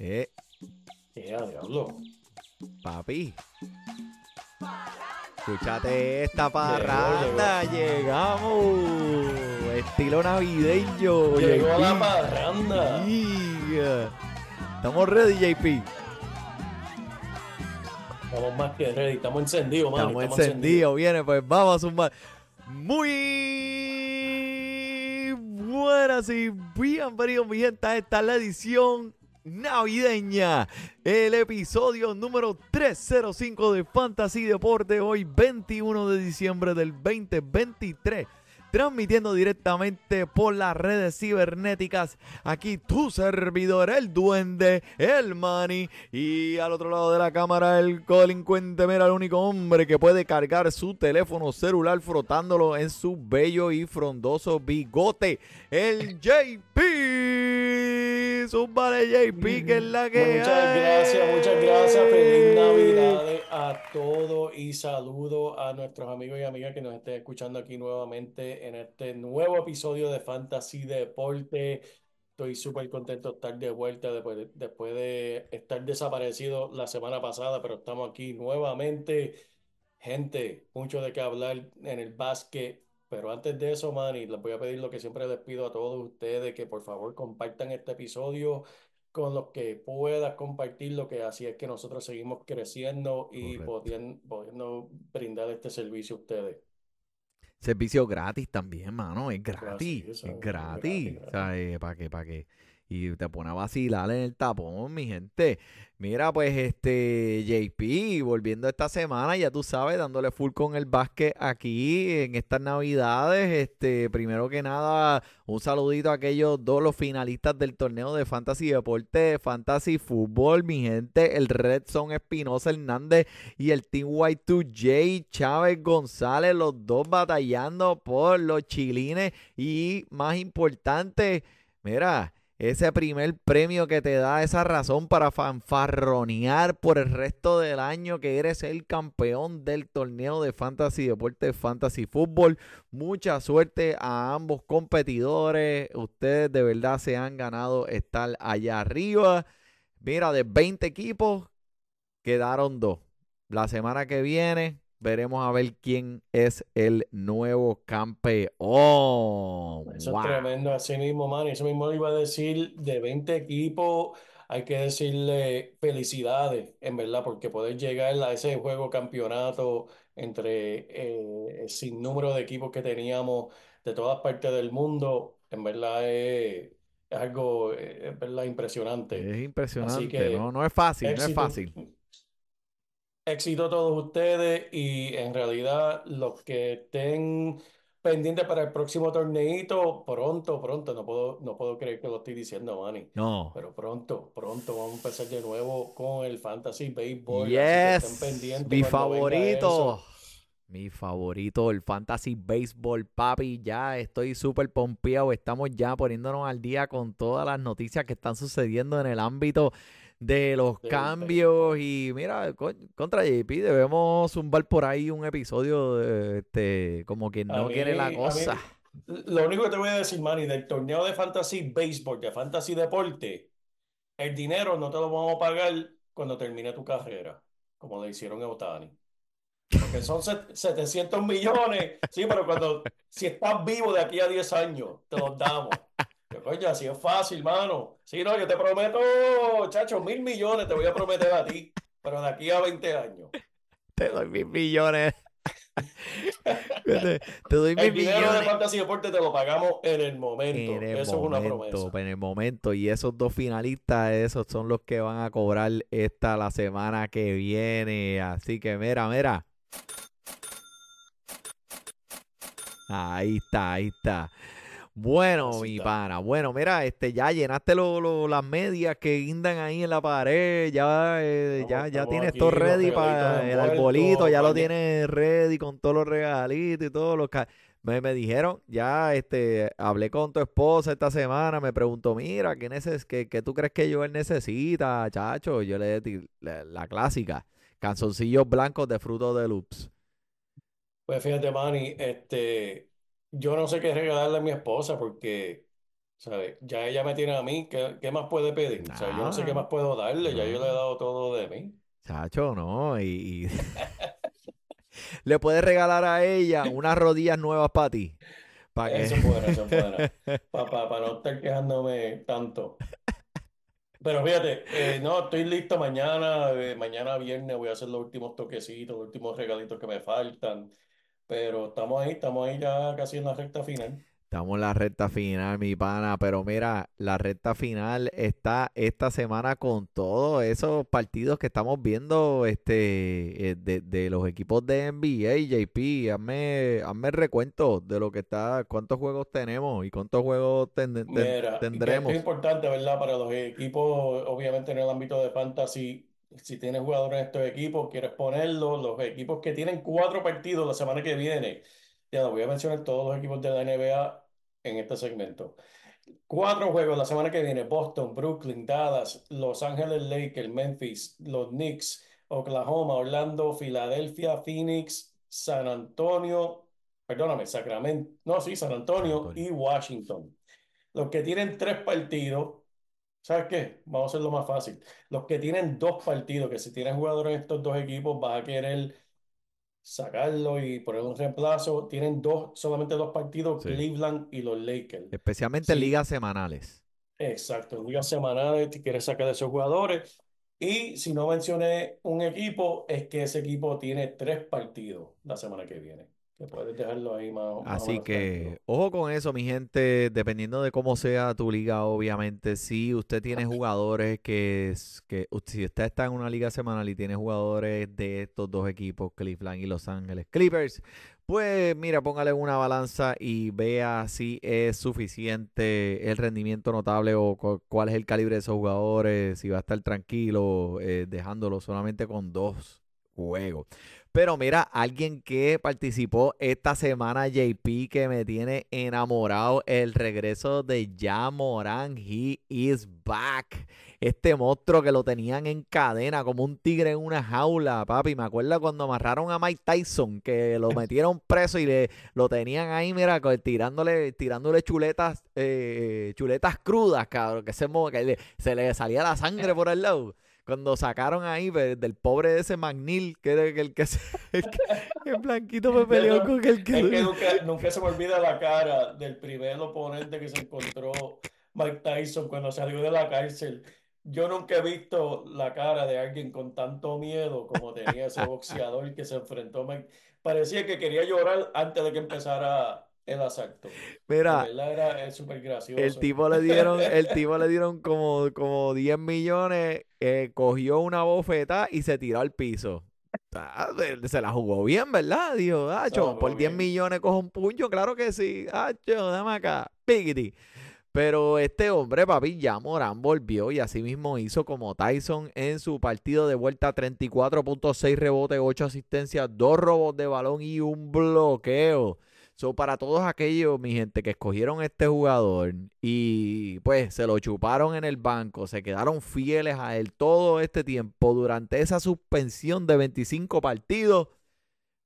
Eh, ¿Qué diablo? papi. Escúchate esta parranda, llegamos. Estilo navideño. Llegó JP. la parranda. Yeah. Estamos ready, JP. Estamos más que ready. Estamos encendidos, mano. Estamos encendidos. Viene, pues vamos a sumar. Muy buenas y bienvenidos, mi gente. a Esta es la edición navideña. El episodio número 305 de Fantasy Deporte. Hoy, 21 de diciembre del 2023. Transmitiendo directamente por las redes cibernéticas. Aquí tu servidor, el duende, el Manny. Y al otro lado de la cámara, el delincuente. Mira, el único hombre que puede cargar su teléfono celular frotándolo en su bello y frondoso bigote. El JP. Zúmbale, JP, que es la que Muchas hay. gracias, muchas gracias. Feliz Navidad a todos y saludo a nuestros amigos y amigas que nos estén escuchando aquí nuevamente en este nuevo episodio de Fantasy Deporte. Estoy súper contento de estar de vuelta después de, después de estar desaparecido la semana pasada, pero estamos aquí nuevamente. Gente, mucho de qué hablar en el básquet. Pero antes de eso, Manny, les voy a pedir lo que siempre les pido a todos ustedes, que por favor compartan este episodio con los que puedas compartirlo, que así es que nosotros seguimos creciendo y podien- pudiendo brindar este servicio a ustedes. Servicio gratis también, mano. Es gratis. Es, Es es gratis. gratis, O sea, ¿para qué? ¿Para qué? Y te pone a vacilar en el tapón, mi gente. Mira, pues, este, JP, volviendo esta semana, ya tú sabes, dándole full con el básquet aquí en estas navidades. Este, primero que nada, un saludito a aquellos dos, los finalistas del torneo de Fantasy Deporte, Fantasy Fútbol, mi gente. El Red Son Espinosa Hernández y el Team Y2J Chávez González, los dos batallando por los chilines y más importante, mira, ese primer premio que te da esa razón para fanfarronear por el resto del año que eres el campeón del torneo de Fantasy Deporte Fantasy Fútbol. Mucha suerte a ambos competidores. Ustedes de verdad se han ganado estar allá arriba. Mira, de 20 equipos quedaron dos. La semana que viene veremos a ver quién es el nuevo campeón. Eso Wow. es tremendo, así mismo, Manny. Eso mismo iba a decir, de 20 equipos, hay que decirle felicidades, en verdad, porque poder llegar a ese juego campeonato entre eh, el sinnúmero de equipos que teníamos de todas partes del mundo, en verdad es, es algo, eh, es verdad, impresionante. Es impresionante, que, no, no es fácil, no es fácil. Éxito a todos ustedes y en realidad los que estén pendientes para el próximo torneito, pronto, pronto, no puedo, no puedo creer que lo estoy diciendo, Manny, No. pero pronto, pronto vamos a empezar de nuevo con el Fantasy Baseball, así que estén Yes, pendientes mi favorito. Mi favorito, el Fantasy Baseball, papi. Ya estoy súper pompeado. Estamos ya poniéndonos al día con todas las noticias que están sucediendo en el ámbito de los cambios. Y mira, co- contra JP, debemos zumbar por ahí un episodio de, este, como quien A no quiere la mí, cosa. lo único que te voy a decir, Manny, del torneo de Fantasy Baseball, de Fantasy Deporte, el dinero no te lo vamos a pagar cuando termine tu carrera, como le hicieron a Otani. Porque son set- 700 millones, sí, pero cuando, si estás vivo de aquí a 10 años, te los damos. Coño, así es fácil, mano. Sí, no, yo te prometo, chacho, mil millones te voy a prometer a ti, pero de aquí a 20 años. Te doy mil millones. te, te doy mil El dinero de millones. Fantasy Deporte te lo pagamos en el momento. En el Eso es una promesa. en el momento. Y esos dos finalistas, esos son los que van a cobrar esta la semana que viene. Así que mira, mira. Ahí está, ahí está. Bueno, Así mi está. pana. Bueno, mira, este, ya llenaste lo- lo- las medias que guindan ahí en la pared. Ya, eh, Estamos- ya, ya tienes aquí, todo ready para el arbolito. Ya lo tienes ready con todos los regalitos y todos los. ca- Me, me dijeron, ya este, hablé con tu esposa esta semana, me preguntó, mira, ¿qué, neces qué, qué tú crees que Joel necesita, chacho? Yo le di la, la clásica, canzoncillos blancos de fruto de loops. Pues fíjate, Manny, este, yo no sé qué regalarle a mi esposa porque ¿sabes? Ya ella me tiene a mí, ¿qué, qué más puede pedir? O sea, yo no sé qué Nada, más puedo darle, ya yo le he no. dado todo de mí. Chacho, no. Y, y le puedes regalar a ella unas rodillas nuevas para ti. Para que. Eso es bueno, eso es bueno. Para no estar quejándome tanto. Pero fíjate, eh, no, estoy listo mañana, eh, mañana viernes voy a hacer los últimos toquecitos, los últimos regalitos que me faltan, pero estamos ahí, estamos ahí ya casi en la recta final. Estamos en la recta final, mi pana, pero mira, la recta final está esta semana con todos esos partidos que estamos viendo este, eh, de, de los equipos de NBA, JP. Hazme, hazme el recuento de lo que está, cuántos juegos tenemos y cuántos juegos ten- ten- Mira, y que esto es tendremos. importante, ¿verdad? Para los equipos, obviamente en el ámbito de fantasy, si tienes jugadores en estos equipos, quieres ponerlos, los equipos que tienen cuatro partidos la semana que viene, ya lo voy a mencionar todos los equipos de la NBA en este segmento. Cuatro juegos la semana que viene: Boston, Brooklyn, Dallas, Los Ángeles Lakers, Memphis, los Knicks, Oklahoma, Orlando, Filadelfia, Phoenix, San Antonio, perdóname, Sacramento, no, sí, San San Antonio Antonio. y Washington. Los que tienen tres partidos, ¿sabes qué? Vamos a hacerlo más fácil. Los que tienen dos partidos, que si tienen jugadores en estos dos equipos, vas a querer sacarlo y poner un reemplazo. Tienen dos, solamente dos partidos, Sí. Cleveland y los Lakers. Especialmente en Sí, ligas semanales. Exacto, en ligas semanales te quieres sacar de esos jugadores. Y si no mencioné un equipo, es que ese equipo tiene tres partidos la semana que viene. Que puedes dejarlo ahí más, más o Así que ojo con eso, mi gente, dependiendo de cómo sea tu liga, obviamente, si usted tiene jugadores que, es- que si usted está en una liga semanal y tiene jugadores de estos dos equipos, Cleveland y Los Ángeles Clippers, pues mira, póngale una balanza y vea si es suficiente el rendimiento notable o cu- cuál es el calibre de esos jugadores, si va a estar tranquilo, eh, dejándolo solamente con dos juegos. Pero mira, alguien que participó esta semana, JP, que me tiene enamorado, el regreso de Ja Morant. He is back. Este monstruo que lo tenían en cadena, como un tigre en una jaula, papi. Me acuerdo cuando amarraron a Mike Tyson, que lo metieron preso y le, lo tenían ahí, mira, tirándole, tirándole chuletas, eh, chuletas crudas, cabrón, que, se, que le- se le salía la sangre por el lado. Cuando sacaron ahí del pobre de ese McNeil, que era el que se, el, que- el blanquito me peleó con el es que que. nunca, nunca se me olvida la cara del primer oponente que se encontró Mike Tyson cuando salió de la cárcel. Yo nunca he visto la cara de alguien con tanto miedo como tenía ese boxeador que se enfrentó a Mike. Parecía que quería llorar antes de que empezara el. De Mira, era eh, súper el gracioso. tipo le dieron, el tipo le dieron como, como 10 millones, eh, cogió una bofeta y se tiró al piso. Ah, se, la jugó bien, ¿verdad? Dijo, Acho, No, por muy 10 bien. millones cojo un puño, claro que sí. Acho, dame acá, piquiti. Pero este hombre, papi, ya Morán volvió y así mismo hizo como Tyson en su partido de vuelta 34.6 rebotes, 8 asistencias, 2 robos de balón y un bloqueo. So, para todos aquellos, mi gente, que escogieron este jugador y pues se lo chuparon en el banco, se quedaron fieles a él todo este tiempo durante esa suspensión de 25 partidos,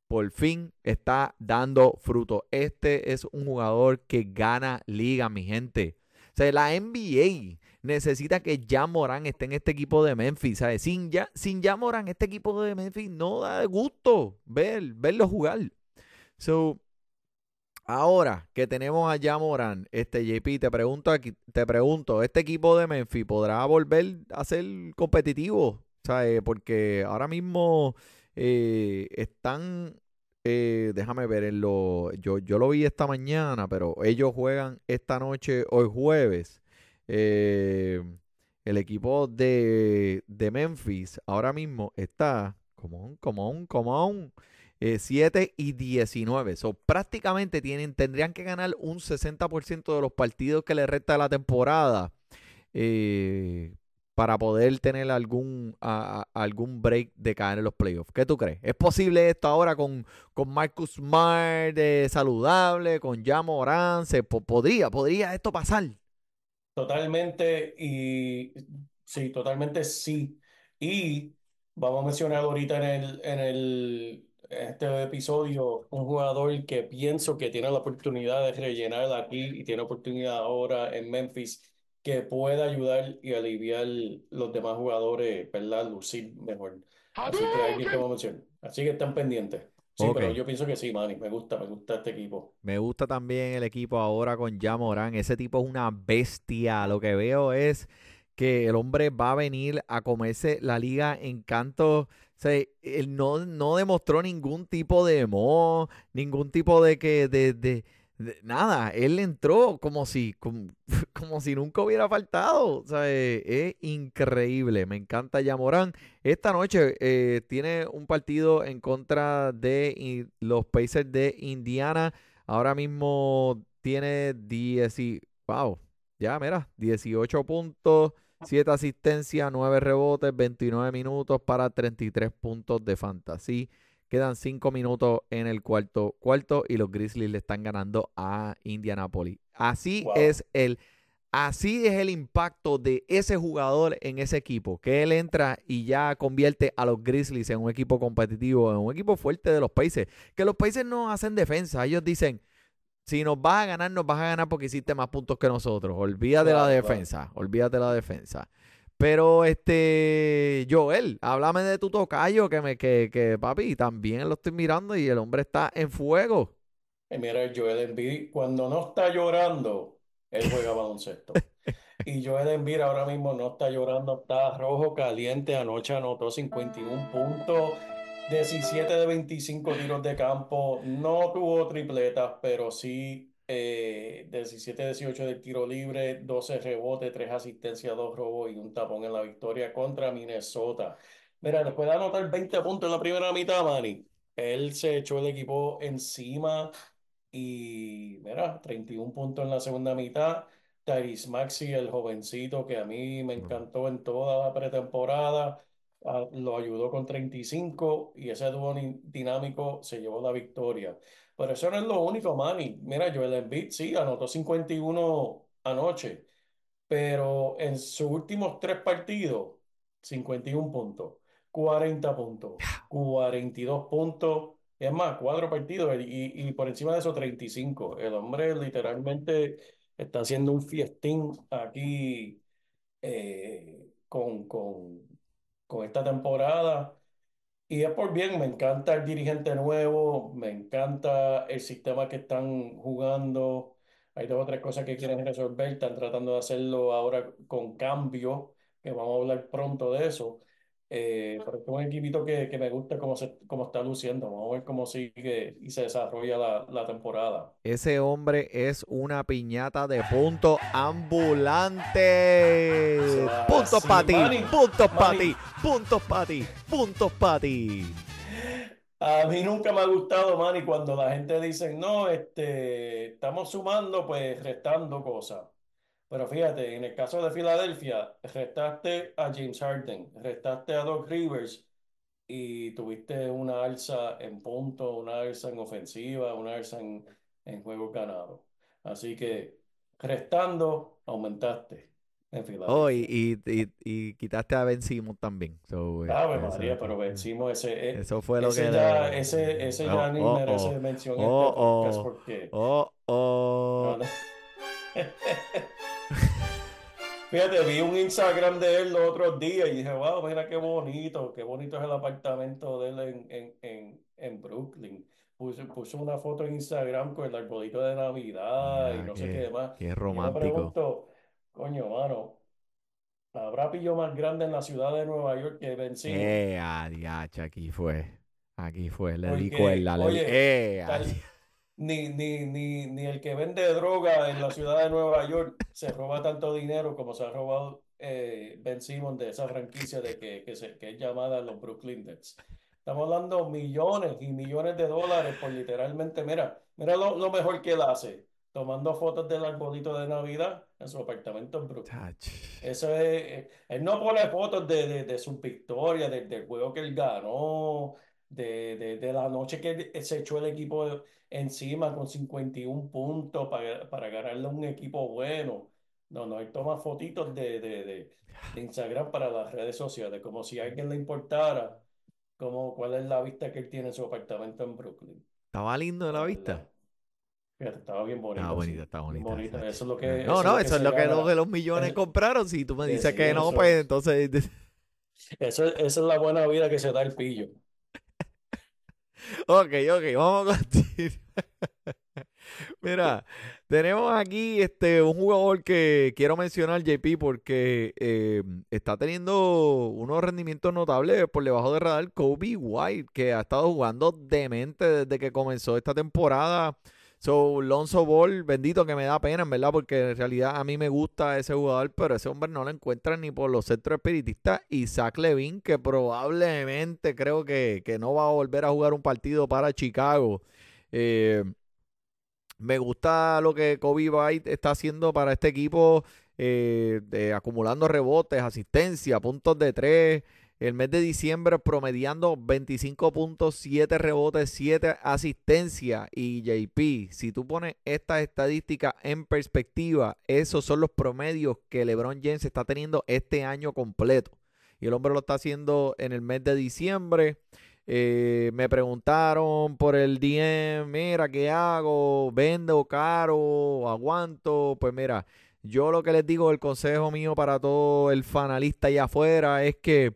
por fin está dando fruto. Este es un jugador que gana liga, mi gente. O sea, la NBA necesita que ya Morán esté en este equipo de Memphis. ¿sabes? Sin ya, sin ya Morán, este equipo de Memphis no da gusto ver, verlo jugar. So, ahora que tenemos a ya Morán, este JP, te pregunto aquí, te pregunto, ¿este equipo de Memphis podrá volver a ser competitivo? ¿Sabes? Porque ahora mismo eh, están eh, déjame ver en lo. Yo, yo lo vi esta mañana, pero ellos juegan esta noche, hoy jueves. Eh, el equipo de, de Memphis ahora mismo está como un, como un, como un eh, 7 y 19. So, prácticamente tienen, tendrían que ganar un 60% de los partidos que les resta la temporada. eh, para poder tener algún, algún break de caer en los playoffs. ¿Qué tú crees? ¿Es posible esto ahora con, con Marcus Smart eh, saludable, con Ja Morant? ¿Se po- podría, podría esto pasar? Totalmente y sí, totalmente sí. Y vamos a mencionar ahorita en el, en el, este episodio un jugador que pienso que tiene la oportunidad de rellenar aquí y tiene oportunidad ahora en Memphis que pueda ayudar y aliviar los demás jugadores, ¿verdad? Lucir mejor. Así que hay que. Así que están pendientes. Sí, Ok. pero yo pienso que sí, Manny. Me gusta, me gusta este equipo. Me gusta también el equipo ahora con Morán. Ese tipo es una bestia. Lo que veo es que el hombre va a venir a comerse la liga en canto. Sea, él no, no demostró ningún tipo de mo, ningún tipo de que de, de- de- nada. Él entró como si como, como si nunca hubiera faltado. O sea, eh, es increíble. Me encanta Morán. Esta noche eh, tiene un partido en contra de los Pacers de Indiana. Ahora mismo tiene 10 y, wow, ya mira, 18 puntos, 7 asistencias, 9 rebotes, 29 minutos para 33 puntos de fantasy. Quedan 5 minutos en el cuarto cuarto y los Grizzlies le están ganando a Indianapolis. Así Wow. es el Así es el impacto de ese jugador en ese equipo, que él entra y ya convierte a los Grizzlies en un equipo competitivo, en un equipo fuerte de los Pacers. Que los Pacers no hacen defensa, ellos dicen, si nos vas a ganar, nos vas a ganar porque hiciste más puntos que nosotros. Olvídate Claro, la claro. defensa, olvídate la defensa. Pero este, Joel, háblame de tu tocayo, que me, que, que papi, también lo estoy mirando y el hombre está en fuego. Y mira, Joel Embiid, cuando no está llorando, él juega baloncesto. Y Joel Embiid ahora mismo no está llorando, está rojo caliente. Anoche anotó 51 puntos, 17 de 25 tiros de campo. No tuvo tripletas, pero sí eh, 17-18 del tiro libre, 12 rebotes, 3 asistencias, 2 robos y un tapón en la victoria contra Minnesota. Mira, después de anotar 20 puntos en la primera mitad, Manny, él se echó el equipo encima y, mira, 31 puntos en la segunda mitad. Tyrese Maxey, el jovencito que a mí me encantó en toda la pretemporada, ah, lo ayudó con 35 y ese dúo dinámico se llevó la victoria. Pero eso no es lo único, Manny. Mira, Joel Embiid sí anotó 51 anoche, pero en sus últimos tres partidos, 51 puntos, 40 puntos, 42 puntos, es más, cuatro partidos y, y por encima de eso 35. El hombre literalmente está haciendo un fiestín aquí eh, con, con, con esta temporada. Y es por bien, me encanta el dirigente nuevo, me encanta el sistema que están jugando. Hay dos o tres cosas que quieren resolver, están tratando de hacerlo ahora con cambio, que vamos a hablar pronto de eso. Eh, pero es un equipito que, que me gusta cómo, se, cómo está luciendo. Vamos a ver cómo sigue y se desarrolla la, la temporada. Ese hombre es una piñata de puntos ambulante. Ah, Puntos sí, para ti, Manny, puntos para ti, puntos para ti, puntos para ti. A mí nunca me ha gustado, Manny, cuando la gente dice, no, este, estamos sumando, pues restando cosas. Pero fíjate, en el caso de Filadelfia, restaste a James Harden, restaste a Doc Rivers y tuviste una alza en puntos, una alza en ofensiva, una alza en, en juegos ganados. Así que restando, aumentaste en Oh, y, Filadelfia. y- y- y quitaste a Ben Simmons también. So, Ave este, María, eso, pero vencimos ese, eh, eso fue lo ese que ya, le- ese, ese Oh, ya ni oh, merece oh. mención en Oh, este podcast oh. porque Oh, oh. no, no. Fíjate, vi un Instagram de él los otros días y dije, wow, mira qué bonito, qué bonito es el apartamento de él en, en, en, en Brooklyn. Puso, puso una foto en Instagram con el arbolito de Navidad y no sé qué- demás. qué Y yo me romántico. pregunto, coño, mano, ¿habrá pillo más grande en la ciudad de Nueva York que Ben Simmons? Eh, adiache, aquí fue. Aquí fue, le di cuerda, le di. Eh, tal- Ni, ni, ni, ni el que vende droga en la ciudad de Nueva York se roba tanto dinero como se ha robado eh, Ben Simmons de esa franquicia de que, que, se- que es llamada los Brooklyn Nets. Estamos hablando millones y millones de dólares por literalmente, mira, mira lo, lo mejor que él hace, tomando fotos del arbolito de Navidad en su apartamento en Brooklyn. Eso es, eh, él no pone fotos de, de, de sus victorias, de- del juego que él ganó, de, de, de la noche que se echó el equipo encima con 51 puntos para, para ganarle a un equipo bueno. No, no, él toma fotitos de, de, Instagram para las redes sociales, como si a alguien le importara ¿Cómo, cuál es la vista que él tiene en su apartamento en Brooklyn? Estaba lindo La vista. Fíjate, estaba bien Estaba bonito, bonita, sí. estaba Bien bonita. Eso es lo que, No, eso no, es eso es lo que los de los millones compraron. Si tú me dices que no, pues es. entonces. Eso, es- esa es la buena vida que se da el pillo. Ok, ok, vamos a continuar. Mira, tenemos aquí este un jugador que quiero mencionar, JP, porque eh, está teniendo unos rendimientos notables por debajo de radar. Kobe White, que ha estado jugando demente desde que comenzó esta temporada. So, Lonzo Ball, bendito que me da pena, en verdad, porque en realidad a mí me gusta ese jugador, pero ese hombre no lo encuentra ni por los centros espiritistas. Y Zach Levine, que probablemente creo que, que no va a volver a jugar un partido para Chicago. Eh, me gusta lo que Kobe White está haciendo para este equipo, eh, de- acumulando rebotes, asistencia, puntos de tres. El mes de diciembre promediando 25.7 rebotes, 7 asistencias. Y JP, si tú pones estas estadísticas en perspectiva, esos son los promedios que LeBron James está teniendo este año completo. Y el hombre lo está haciendo en el mes de diciembre. Eh, me preguntaron por el DM, mira, ¿qué hago? ¿Vendo caro? ¿Aguanto? Pues mira, yo lo que les digo, el consejo mío para todo el fanalista allá afuera es que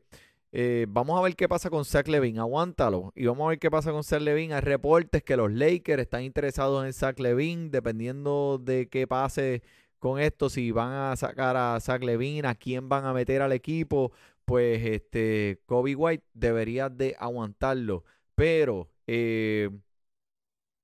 eh, vamos a ver qué pasa con Zach Levine, aguántalo. Y vamos a ver qué pasa con Zach Levine. Hay reportes que los Lakers están interesados en Zach Levine, dependiendo de qué pase con esto, si van a sacar a Zach Levine, a quién van a meter al equipo pues este Kobe White debería de aguantarlo. Pero eh,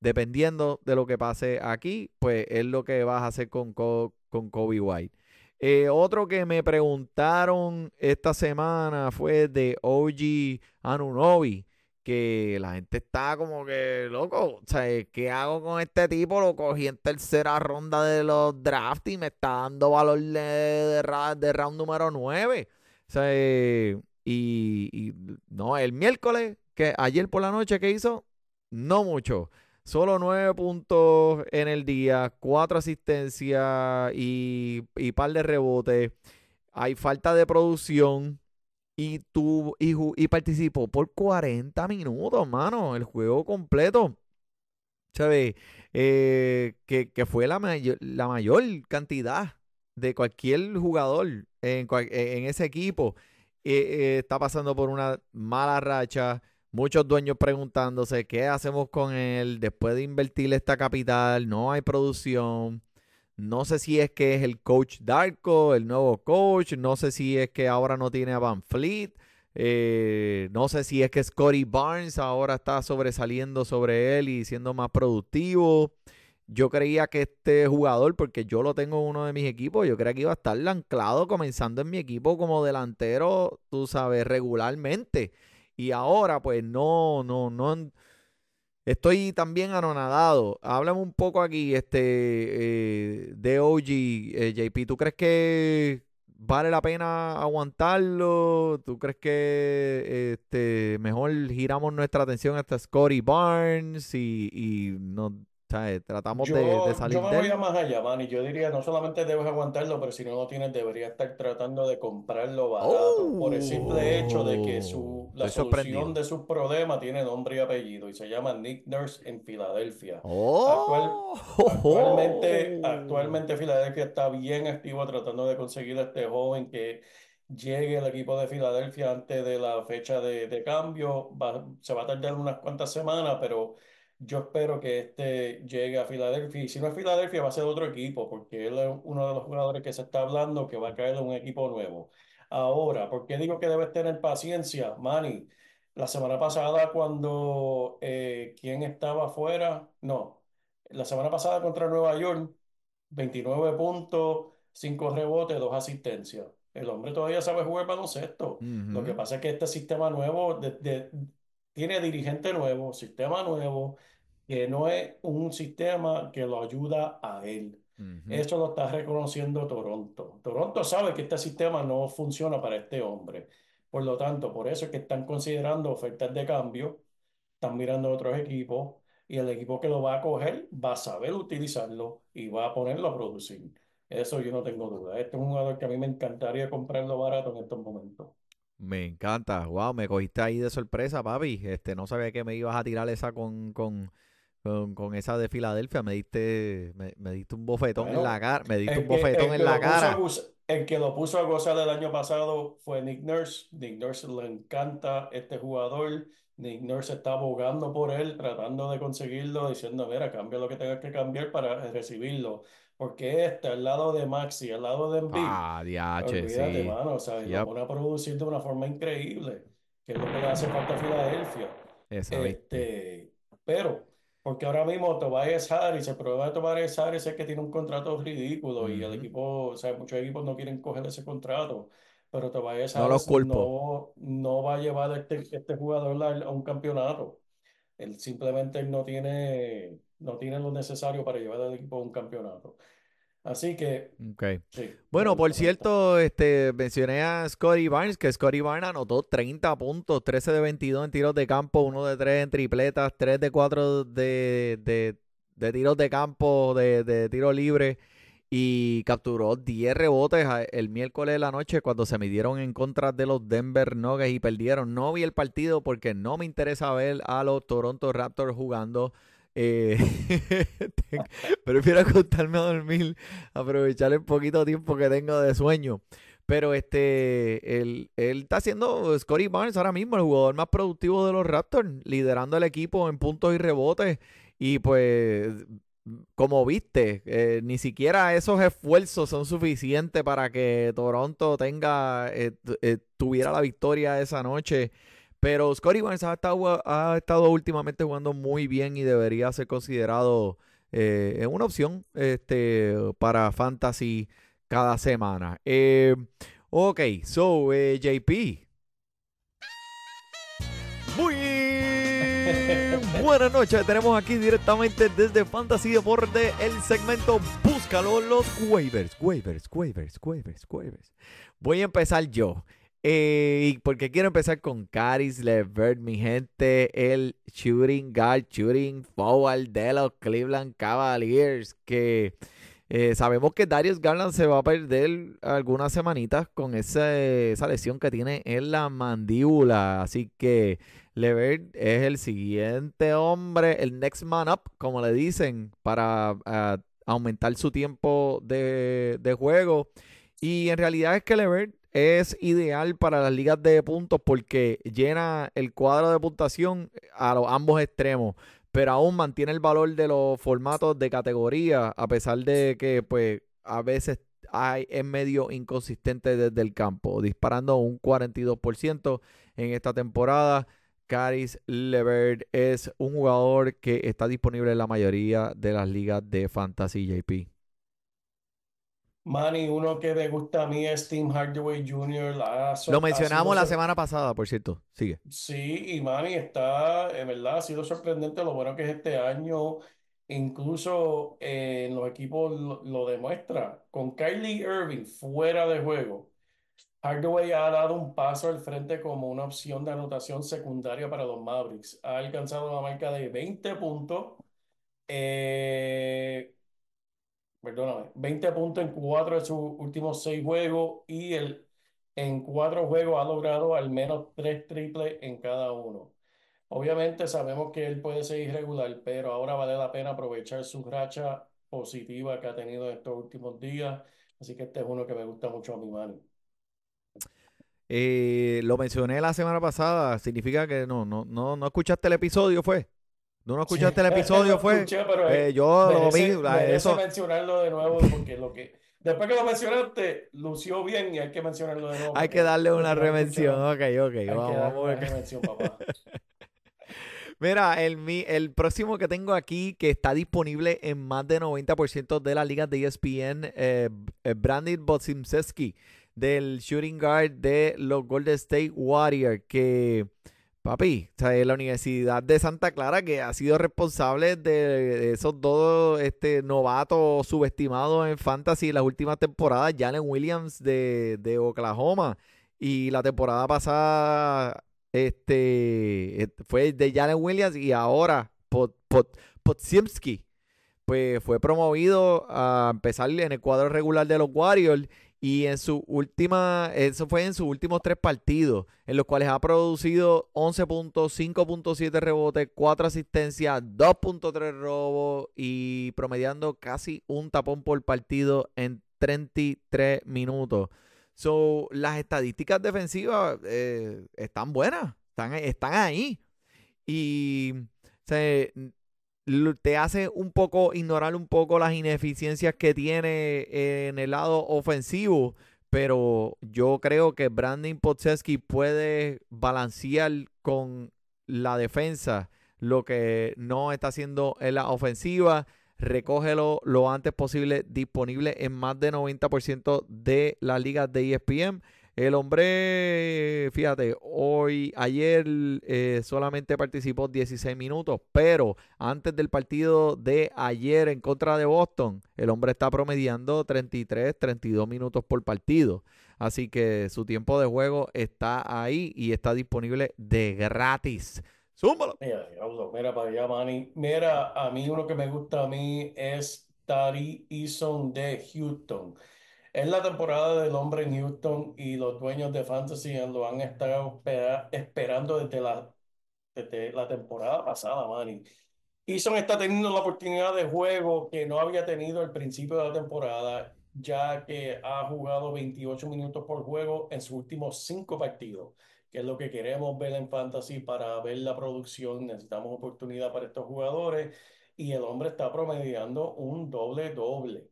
dependiendo de lo que pase aquí, pues es lo que vas a hacer con, Co- con Kobe White. Eh, otro que me preguntaron esta semana fue de OG Anunobi, que la gente está como que loco, sea, ¿qué hago con este tipo? Lo cogí en tercera ronda de los drafts y me está dando valor de, round número 9. O sea, eh, y, y no, el miércoles, que ayer por la noche que hizo, no mucho. Solo nueve puntos en el día, cuatro asistencias y, y par de rebotes. Hay falta de producción y, tu, y, y participó por 40 minutos, mano, el juego completo. ¿Sabes? Eh, que, que fue la, mayor, la mayor cantidad de cualquier jugador en, en ese equipo. Eh, eh, está pasando por una mala racha. Muchos dueños preguntándose qué hacemos con él después de invertir esta capital. No hay producción. No sé si es que es el coach Darko, el nuevo coach. No sé si es que ahora no tiene a Van Fleet. Eh, no sé si es que Scotty Barnes ahora está sobresaliendo sobre él y siendo más productivo. Yo creía que este jugador, porque yo lo tengo en uno de mis equipos, yo creía que iba a estar anclado comenzando en mi equipo como delantero, tú sabes, regularmente. Y ahora, pues no, no, no. Estoy también anonadado. Háblame un poco aquí, este, eh, de OG, eh, JP. ¿Tú crees que vale la pena aguantarlo? ¿Tú crees que este, mejor giramos nuestra atención hasta Scotty Barnes y, y nos, ¿sabes? tratamos de, de Yo, salir yo me de voy a más allá, man, y yo diría, no solamente debes aguantarlo, pero si no lo tienes, deberías estar tratando de comprarlo barato, por el simple hecho de que su, Oh, la solución de sus problemas tiene nombre y apellido, y se llama Nick Nurse en Filadelfia. Actual, Oh, actualmente, actualmente Filadelfia está bien activo tratando de conseguir a este joven que llegue al equipo de Filadelfia antes de la fecha de, de cambio. Va- se va a tardar unas cuantas semanas, pero yo espero que este llegue a Filadelfia. Y si no es Filadelfia, va a ser otro equipo, porque él es uno de los jugadores que se está hablando que va a caer en un equipo nuevo. Ahora, ¿por qué digo que debes tener paciencia, Manny? La semana pasada, cuando eh, ¿quién estaba afuera? No, la semana pasada contra Nueva York, 29 puntos, 5 rebotes, 2 asistencias. El hombre todavía sabe jugar baloncesto. Lo que pasa es que este sistema nuevo de- de- tiene dirigente nuevo, sistema nuevo, que no es un sistema que lo ayuda a él. Eso lo está reconociendo Toronto. Toronto sabe que este sistema no funciona para este hombre. Por lo tanto, por eso es que están considerando ofertas de cambio, están mirando otros equipos y el equipo que lo va a coger va a saber utilizarlo y va a ponerlo a producir. Eso yo no tengo duda. Este es un jugador que a mí me encantaría comprarlo barato en estos momentos. Me encanta. Wow, me cogiste ahí de sorpresa, papi. Este, no sabía que me ibas a tirar esa con, con, con, con esa de Filadelfia. Me diste, me, me diste un bofetón en la cara. Me diste el un que, bofetón en la lo puso a cara. gozar, el que lo puso a gozar el año pasado fue Nick Nurse. Nick Nurse le encanta este jugador. Nick Nurse está abogando por él, tratando de conseguirlo, diciendo, mira, cambia lo que tengas que cambiar para recibirlo. Porque este, al lado de Maxi, al lado de Embiid, Ah, diache, olvídate, sí. mano, ¿sabes? Lo Yep, pone a producir de una forma increíble, que es lo que le hace falta a Filadelfia. viste. Este, pero, porque ahora mismo Tobias Harris, el problema de Tobias Harris es que tiene un contrato ridículo y el equipo, o sea, muchos equipos no quieren coger ese contrato, pero Tobias No Harris no, no va a llevar este, este jugador a, a un campeonato. Él simplemente no tiene, no tiene lo necesario para llevar al equipo a un campeonato. Así que, Ok. sí, Bueno, por cierto, este, mencioné a Scotty Barnes, que Scotty Barnes anotó 30 puntos, 13 de 22 en tiros de campo, 1 de 3 en tripletas, 3 de 4 de, de, de tiros de campo, de, de tiro libre, y capturó 10 rebotes el miércoles de la noche cuando se midieron en contra de los Denver Nuggets y perdieron. No vi el partido porque no me interesa ver a los Toronto Raptors jugando. Eh, prefiero acostarme a dormir aprovechar el poquito tiempo que tengo de sueño. Pero este, él, él está siendo Scotty Barnes ahora mismo el jugador más productivo de los Raptors, liderando el equipo en puntos y rebotes. Y pues, como viste, eh, ni siquiera esos esfuerzos son suficientes para que Toronto tenga, eh, eh, tuviera la victoria esa noche. Pero Scotty Barnes ha estado, últimamente jugando muy bien y debería ser considerado eh, una opción este, para Fantasy cada semana. Eh, ok, so, eh, JP. Muy buenas noches. Tenemos aquí directamente desde Fantasy Deporte el segmento Búscalo los waivers, waivers, waivers, waivers, waivers. Voy a empezar yo. Eh, y porque quiero empezar con Caris Levert, mi gente, el shooting guard, shooting forward de los Cleveland Cavaliers, que eh, sabemos que Darius Garland se va a perder algunas semanitas con ese- esa lesión que tiene en la mandíbula, así que Levert es el siguiente hombre, el next man up, como le dicen, para ah, aumentar su tiempo de, de juego. Y en realidad es que Levert es ideal para las ligas de puntos porque llena el cuadro de puntuación a los ambos extremos, pero aún mantiene el valor de los formatos de categoría, a pesar de que pues a veces hay, es medio inconsistente desde el campo, disparando un 42% en esta temporada. Caris Levert es un jugador que está disponible en la mayoría de las ligas de Fantasy JP. Manny, uno que me gusta a mí es Tim Hardaway Jr. So- Lo mencionamos la semana pasada, por cierto. Sigue. Sí, y Manny está, en verdad, ha sido sorprendente lo bueno que es este año. Incluso eh, en los equipos lo, lo demuestra. Con Kylie Irving fuera de juego, Hardaway ha dado un paso al frente como una opción de anotación secundaria para los Mavericks. Ha alcanzado la marca de 20 puntos. eh, perdóname, 20 puntos en cuatro de sus últimos seis juegos y el, en cuatro juegos ha logrado al menos tres triples en cada uno. Obviamente sabemos que él puede ser irregular, pero ahora vale la pena aprovechar su racha positiva que ha tenido en estos últimos días. Así que este es uno que me gusta mucho a mi mano. Eh, lo mencioné la semana pasada. Significa que no, no, no, no escuchaste el episodio, ¿fue? ¿No, no Sí, escuchaste el episodio, fue? escuché, pero eh, yo lo vi, merece eso, mencionarlo de nuevo porque lo que después que lo mencionaste, lució bien y hay que mencionarlo de nuevo hay que darle una que remención. Ok, ok, hay que vamos, darle vamos. una remención, papá. Mira, el, el próximo que tengo aquí, que está disponible en más de 90% de las ligas de ESPN, eh, Brandon Bosimsewski, del shooting guard de los Golden State Warriors, que, papi, sea, la Universidad de Santa Clara, que ha sido responsable de, esos dos este, novatos subestimados en fantasy las últimas temporadas, Jalen Williams de, de Oklahoma, y la temporada pasada este eh, fue de Jalen Williams y ahora Pot, pues fue promovido a empezar en el cuadro regular de los Warriors y en su última, eso fue en sus últimos tres partidos, en los cuales ha producido 11 puntos, 5.7 rebotes, 4 asistencias, 2.3 robos y promediando casi un tapón por partido en 33 minutos. So, las estadísticas defensivas eh, están buenas, están, están ahí. Y se, te hace un poco ignorar un poco las ineficiencias que tiene en el lado ofensivo, pero yo creo que Brandon Podseski puede balancear con la defensa lo que no está haciendo en la ofensiva. Recógelo lo antes posible disponible en más de 90% de las ligas de ESPN. El hombre, fíjate, hoy, ayer eh, solamente participó 16 minutos, pero antes del partido de ayer en contra de Boston, el hombre está promediando 33, 32 minutos por partido. Así que su tiempo de juego está ahí y está disponible de gratis. Súmalo. Mira, mira para allá, Manny. Mira, a mí uno que me gusta a mí es Tari Eason de Houston. Es la temporada del hombre en Houston y los dueños de Fantasy lo han estado esperando desde la, desde la temporada pasada, Manny. Eason está teniendo la oportunidad de juego que no había tenido al principio de la temporada, ya que ha jugado 28 minutos por juego en sus últimos cinco partidos, que es lo que queremos ver en Fantasy para ver la producción. Necesitamos oportunidad para estos jugadores y el hombre está promediando un doble-doble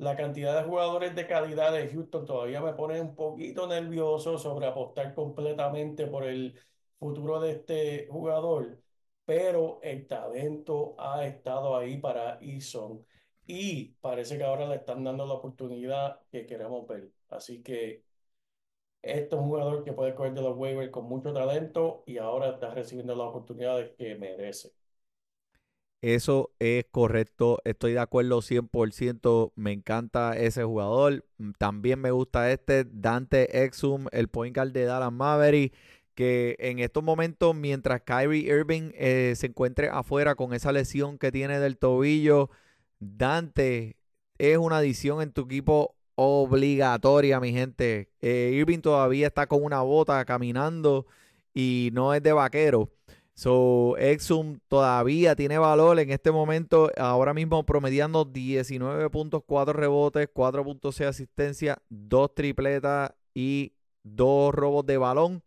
la cantidad de jugadores de calidad de Houston todavía me pone un poquito nervioso sobre apostar completamente por el futuro de este jugador, pero el talento ha estado ahí para Eason y parece que ahora le están dando la oportunidad que queremos ver. Así que este es un jugador que puede coger de los waivers con mucho talento y ahora está recibiendo las oportunidades que merece. Eso es correcto, estoy de acuerdo 100%, me encanta ese jugador. Mm, también me gusta este Dante Exum, el point guard de Dallas Maverick, que en estos momentos, mientras Kyrie Irving eh, se encuentre afuera con esa lesión que tiene del tobillo, Dante es una adición en tu equipo obligatoria, mi gente. Eh, Irving todavía está con una bota caminando y no es de vaquero. So, Exum todavía tiene valor en este momento, ahora mismo promediando 19.4 rebotes, 4.6 asistencia, 2 tripletas y 2 robos de balón.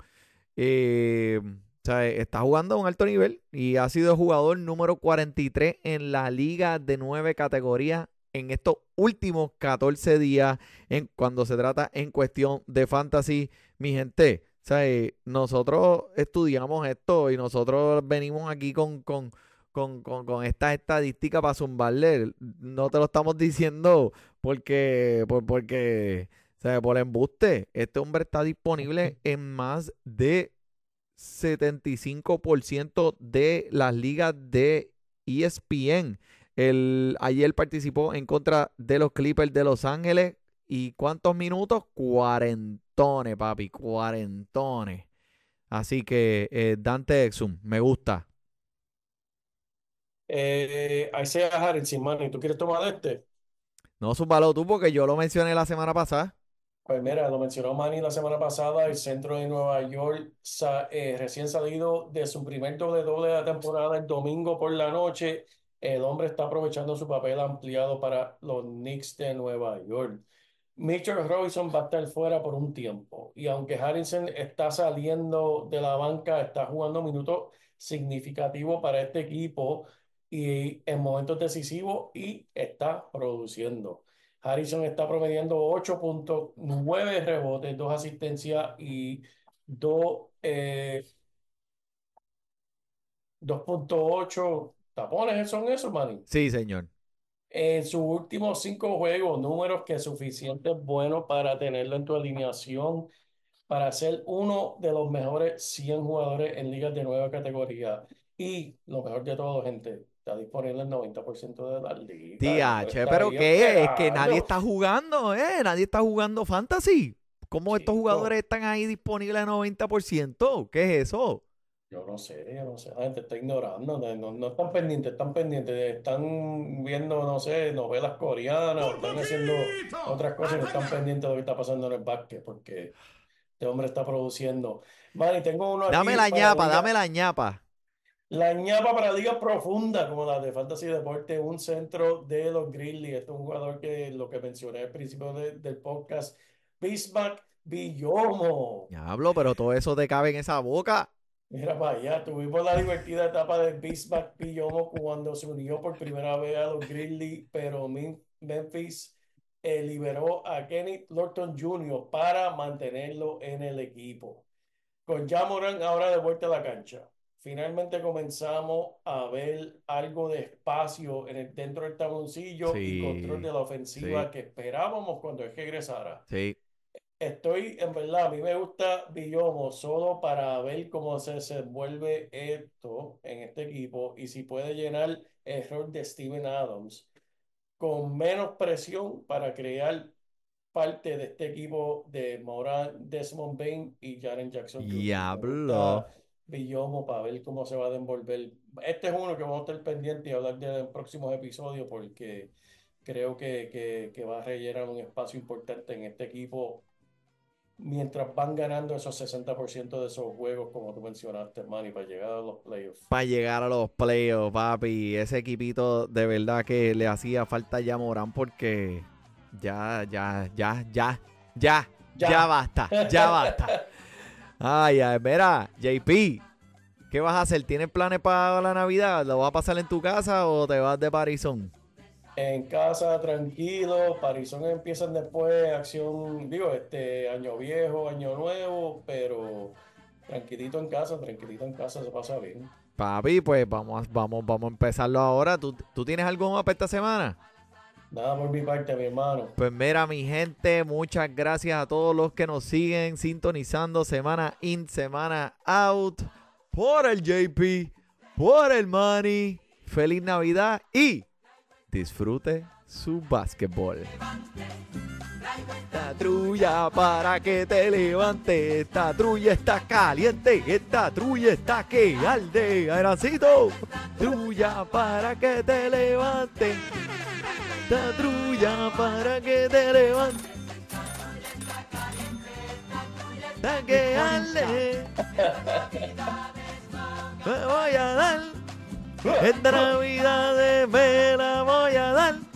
Eh, o sea, está jugando a un alto nivel y ha sido jugador número 43 en la liga de 9 categorías en estos últimos 14 días en, cuando se trata en cuestión de fantasy. Mi gente, sea, nosotros estudiamos esto y nosotros venimos aquí con, con, con, con, estas estadísticas para zumbarle. No te lo estamos diciendo porque, por, porque, o sea, por embuste. Este hombre está disponible en más de 75% de las ligas de ESPN. El, ayer participó en contra de los Clippers de Los Ángeles. ¿Y cuántos minutos? 40 cuarentones, papi, cuarentones. Así que eh, Dante Exum, me gusta. Eh, Isaiah Harrison, man, ¿y tú quieres tomar este? No, súbalo tú porque yo lo mencioné la semana pasada. Pues mira, lo mencionó Manny la semana pasada, el centro de Nueva York, eh, recién salido de su primer doble doble de la temporada el domingo por la noche. El hombre está aprovechando su papel ampliado para los Knicks de Nueva York. Mitchell Robinson va a estar fuera por un tiempo y aunque Harrison está saliendo de la banca, está jugando minutos significativos para este equipo y en momentos decisivos y está produciendo. Harrison está promediando 8.9 rebotes, 2 asistencias y 2 2.8 tapones. ¿Son esos, Manny? Sí, señor en sus últimos cinco juegos, números que es suficiente bueno para tenerlo en tu alineación, para ser uno de los mejores 100 jugadores en ligas de nueva categoría. Y lo mejor de todo, gente, está disponible el 90% de la liga. Tía, pero ¿qué? Es que nadie está jugando, ¿eh? Nadie está jugando fantasy. ¿Cómo estos jugadores están ahí disponibles al 90%? ¿Qué es eso? Yo no sé, yo no sé, la gente está ignorando, no, no, están pendientes, están pendientes, están viendo, no sé, novelas coreanas, o están haciendo otras cosas y no están pendientes de lo que está pasando en el básquet, porque este hombre está produciendo. Manny, tengo uno aquí Dame la para ñapa, liga- dame la ñapa. La ñapa para ligas profundas, como la de Fantasy Deporte, un centro de los Grizzlies. Este es un jugador que lo que mencioné al principio de- del podcast, Bismack Villomo. Diablo, pero todo eso te cabe en esa boca. Mira para allá, tuvimos la divertida etapa de Bismack Villomo cuando se unió por primera vez a los Grizzlies, pero Mem- Memphis eh, liberó a Kenny Lorton Jr. para mantenerlo en el equipo. Con Jamoran ahora de vuelta a la cancha. Finalmente comenzamos a ver algo de espacio en el, dentro del tabloncillo y control de la ofensiva sí. que esperábamos cuando él regresara. Sí. Estoy, en verdad, a mí me gusta Villomo solo para ver cómo se desenvuelve esto en este equipo y si puede llenar el rol de Steven Adams con menos presión para crear parte de este equipo de Moran, Desmond Bain y Jaren Jackson. Diablo. Villomo para ver cómo se va a desenvolver. Este es uno que vamos a estar pendientes y hablar de en próximos episodios porque creo que, que, que va a rellenar un espacio importante en este equipo mientras van ganando esos 60% de esos juegos, como tú mencionaste, Manny, para llegar a los playoffs. Para llegar a los playoffs, papi. Ese equipito de verdad que le hacía falta ya Morán porque ya, ya, ya, ya, ya, Ya. ya basta, ya basta. Ay, ay, mira, JP, ¿qué vas a hacer? ¿Tienes planes para la Navidad? ¿Lo vas a pasar en tu casa o te vas de Parizón? En casa, tranquilo, Parizón empiezan después acción, digo, este año viejo, año nuevo, pero tranquilito en casa, tranquilito en casa se pasa bien. Papi, pues vamos, a- vamos, vamos a empezarlo ahora. ¿Tú, tú tienes algo más para esta semana? Nada por mi parte, mi hermano. Pues mira, mi gente, muchas gracias a todos los que nos siguen sintonizando semana in, semana out. Por el JP, por el Money. Feliz Navidad y disfrute su básquetbol. Esta trulla para que te levante. Esta trulla está caliente. Esta trulla está que arde. Aeracito. Trulla para que te levante. Esta trulla para que te levante. Está que arde. Me voy a dar. Esta Navidad de pena voy a dar.